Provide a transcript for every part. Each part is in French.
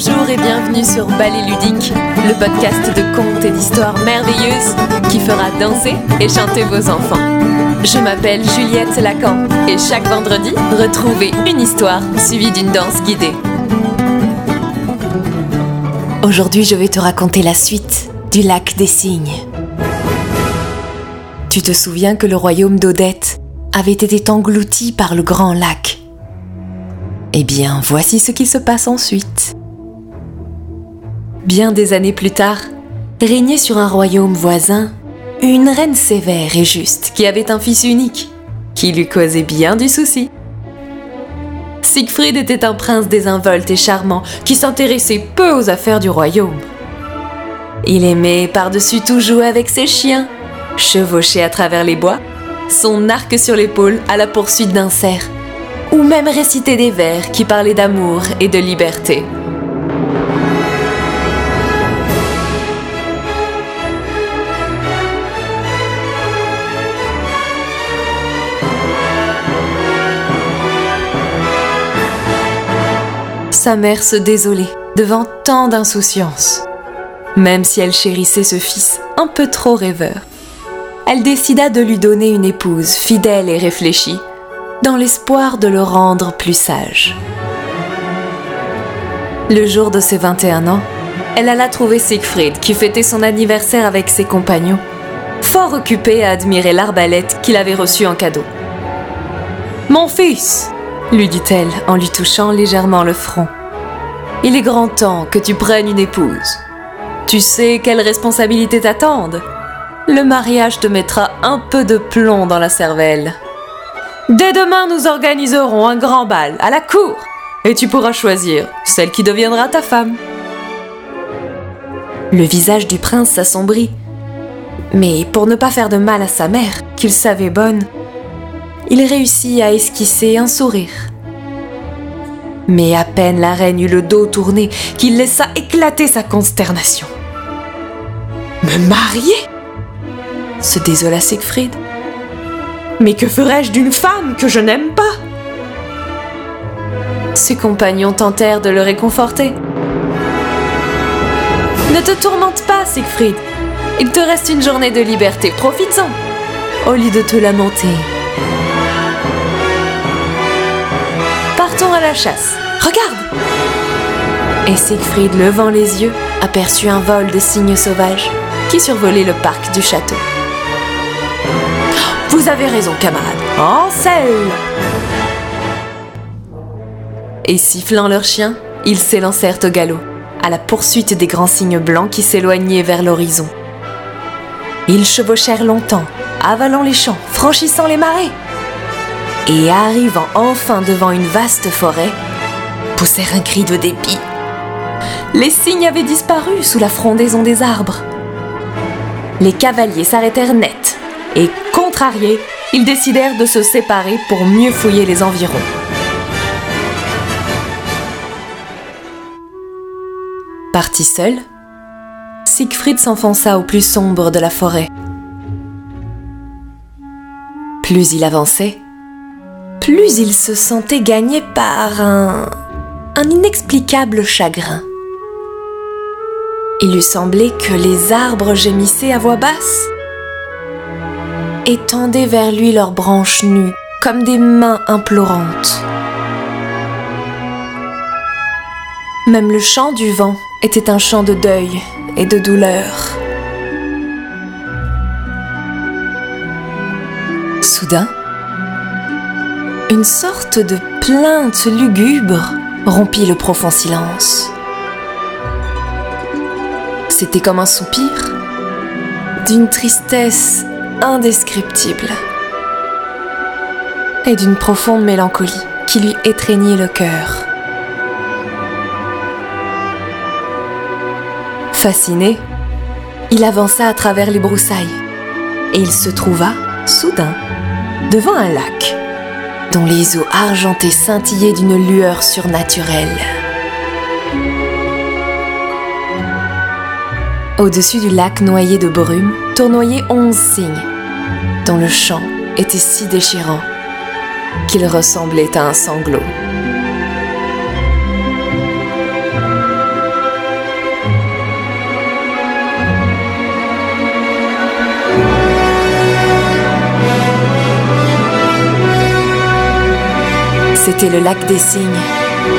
Bonjour et bienvenue sur Ballet Ludique, le podcast de contes et d'histoires merveilleuses qui fera danser et chanter vos enfants. Je m'appelle Juliette Lacan et chaque vendredi, retrouvez une histoire suivie d'une danse guidée. Aujourd'hui, je vais te raconter la suite du lac des cygnes. Tu te souviens que le royaume d'Odette avait été englouti par le grand lac? Eh bien, voici ce qui se passe ensuite. Bien des années plus tard, régnait sur un royaume voisin une reine sévère et juste qui avait un fils unique, qui lui causait bien du souci. Siegfried était un prince désinvolte et charmant qui s'intéressait peu aux affaires du royaume. Il aimait par-dessus tout jouer avec ses chiens, chevaucher à travers les bois, son arc sur l'épaule à la poursuite d'un cerf, ou même réciter des vers qui parlaient d'amour et de liberté. Sa mère se désolait devant tant d'insouciance. Même si elle chérissait ce fils un peu trop rêveur, elle décida de lui donner une épouse fidèle et réfléchie, dans l'espoir de le rendre plus sage. Le jour de ses 21 ans, elle alla trouver Siegfried qui fêtait son anniversaire avec ses compagnons, fort occupé à admirer l'arbalète qu'il avait reçue en cadeau. Mon fils, lui dit-elle en lui touchant légèrement le front. Il est grand temps que tu prennes une épouse. Tu sais quelles responsabilités t'attendent. Le mariage te mettra un peu de plomb dans la cervelle. Dès demain, nous organiserons un grand bal à la cour et tu pourras choisir celle qui deviendra ta femme. Le visage du prince s'assombrit. Mais pour ne pas faire de mal à sa mère, qu'il savait bonne, il réussit à esquisser un sourire. Mais à peine la reine eut le dos tourné qu'il laissa éclater sa consternation. Me marier? se désola Siegfried. Mais que ferais-je d'une femme que je n'aime pas? Ses compagnons tentèrent de le réconforter. Ne te tourmente pas, Siegfried. Il te reste une journée de liberté, profites-en. Au lieu de te lamenter, chasse. Regarde Et Siegfried, levant les yeux, aperçut un vol de cygnes sauvages qui survolait le parc du château. Vous avez raison, camarade. En selle Et sifflant leurs chiens, ils s'élancèrent au galop, à la poursuite des grands cygnes blancs qui s'éloignaient vers l'horizon. Ils chevauchèrent longtemps, avalant les champs, franchissant les marais et arrivant enfin devant une vaste forêt, poussèrent un cri de dépit. Les cygnes avaient disparu sous la frondaison des arbres. Les cavaliers s'arrêtèrent net et, contrariés, ils décidèrent de se séparer pour mieux fouiller les environs. Parti seul, Siegfried s'enfonça au plus sombre de la forêt. Plus il avançait, plus il se sentait gagné par un, un inexplicable chagrin. Il lui semblait que les arbres gémissaient à voix basse et tendaient vers lui leurs branches nues comme des mains implorantes. Même le chant du vent était un chant de deuil et de douleur. Soudain, une sorte de plainte lugubre rompit le profond silence. C'était comme un soupir d'une tristesse indescriptible et d'une profonde mélancolie qui lui étreignait le cœur. Fasciné, il avança à travers les broussailles et il se trouva, soudain, devant un lac dont les eaux argentées scintillaient d'une lueur surnaturelle. Au-dessus du lac noyé de brume tournoyaient onze cygnes, dont le chant était si déchirant qu'il ressemblait à un sanglot. C'était le lac des cygnes,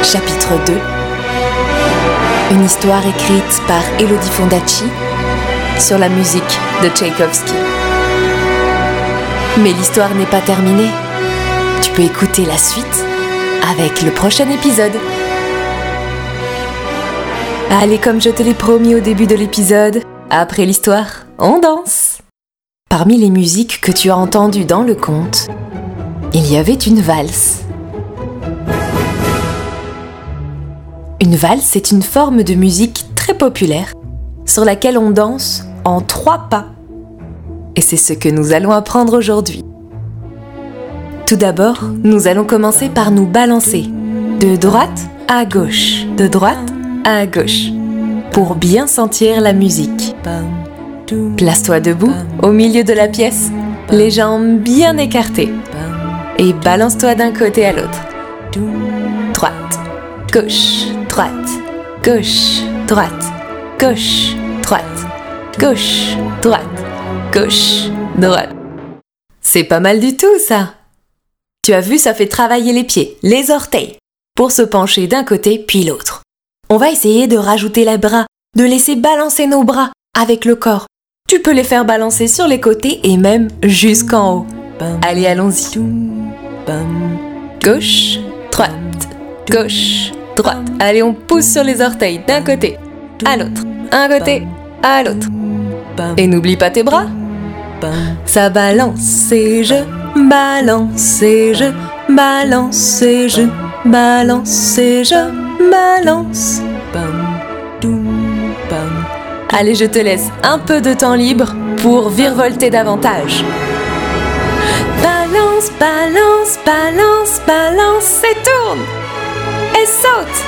chapitre 2. Une histoire écrite par Elodie Fondacci sur la musique de Tchaïkovski. Mais l'histoire n'est pas terminée. Tu peux écouter la suite avec le prochain épisode. Allez, comme je te l'ai promis au début de l'épisode, après l'histoire, on danse. Parmi les musiques que tu as entendues dans le conte, il y avait une valse. Une valse est une forme de musique très populaire sur laquelle on danse en trois pas. Et c'est ce que nous allons apprendre aujourd'hui. Tout d'abord, nous allons commencer par nous balancer de droite à gauche, de droite à gauche, pour bien sentir la musique. Place-toi debout au milieu de la pièce, les jambes bien écartées, et balance-toi d'un côté à l'autre. Droite, gauche, droite, gauche, droite, gauche, droite, gauche, droite, gauche, droite. C'est pas mal du tout ça. Tu as vu, ça fait travailler les pieds, les orteils, pour se pencher d'un côté puis l'autre. On va essayer de rajouter les bras, de laisser balancer nos bras avec le corps. Tu peux les faire balancer sur les côtés et même jusqu'en haut. Allez, allons-y. Gauche, droite, gauche, Allez, on pousse sur les orteils d'un côté à l'autre, un côté à l'autre. Et n'oublie pas tes bras. Ça balance et je balance et je balance et je balance et je balance. Allez, je te laisse un peu de temps libre pour virevolter davantage. Balance, balance, balance, balance et tourne. Et saute.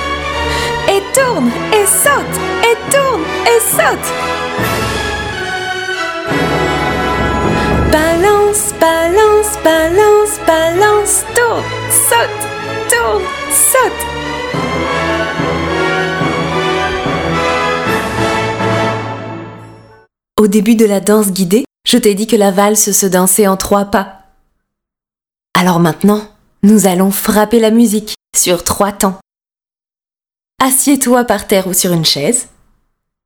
Et tourne, et saute, et tourne, et saute. Balance, balance, balance, balance, tourne, saute, tourne, saute. Au début de la danse guidée, je t'ai dit que la valse se dansait en trois pas. Alors maintenant, nous allons frapper la musique sur trois temps. Assieds-toi par terre ou sur une chaise.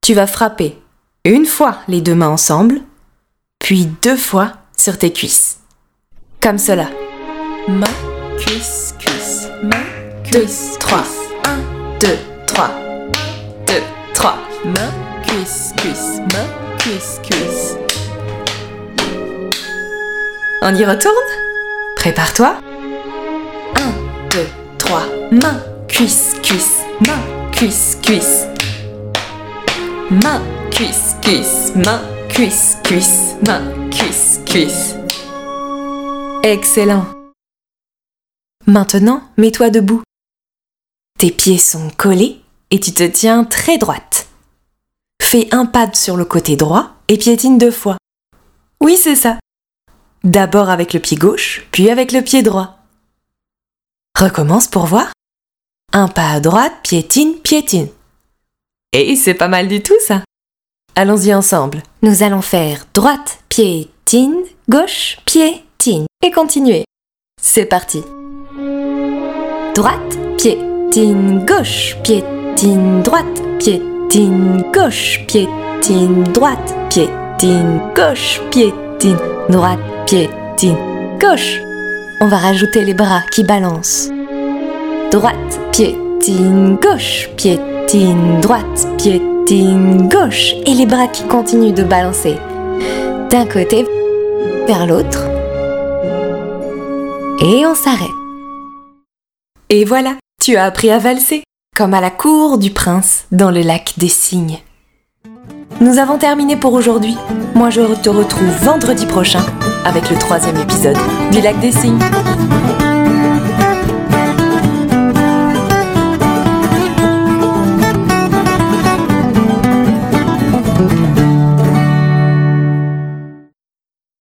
Tu vas frapper une fois les deux mains ensemble, puis deux fois sur tes cuisses. Comme cela. Main, cuisse, cuisse. Deux, cuisse, trois. cuisse. Un, deux, trois. Deux, trois. Main, cuisse, cuisse. Main, cuisse, cuisse. On y retourne? Prépare-toi. Main, cuisse, cuisse. Main, cuisse, cuisse. Main, cuisse, cuisse. Main, cuisse, cuisse. Main, cuisse, cuisse. Excellent. Maintenant, mets-toi debout. Tes pieds sont collés et tu te tiens très droite. Fais un pas sur le côté droit et piétine deux fois. Oui, c'est ça. D'abord avec le pied gauche, puis avec le pied droit. Recommence pour voir. Un pas à droite, piétine, piétine. Et c'est pas mal du tout ça. Allons-y ensemble. Nous allons faire droite, piétine, gauche, piétine. Et continuer. C'est parti. Droite, piétine, gauche, piétine, droite, piétine, gauche, piétine, droite, piétine, gauche, piétine, droite, piétine, gauche. On va rajouter les bras qui balancent. Droite, piétine, gauche, piétine, droite, piétine, gauche. Et les bras qui continuent de balancer. D'un côté vers l'autre. Et on s'arrête. Et voilà, tu as appris à valser, comme à la cour du prince dans le lac des cygnes. Nous avons terminé pour aujourd'hui. Moi, je te retrouve vendredi prochain avec le troisième épisode du lac des cygnes.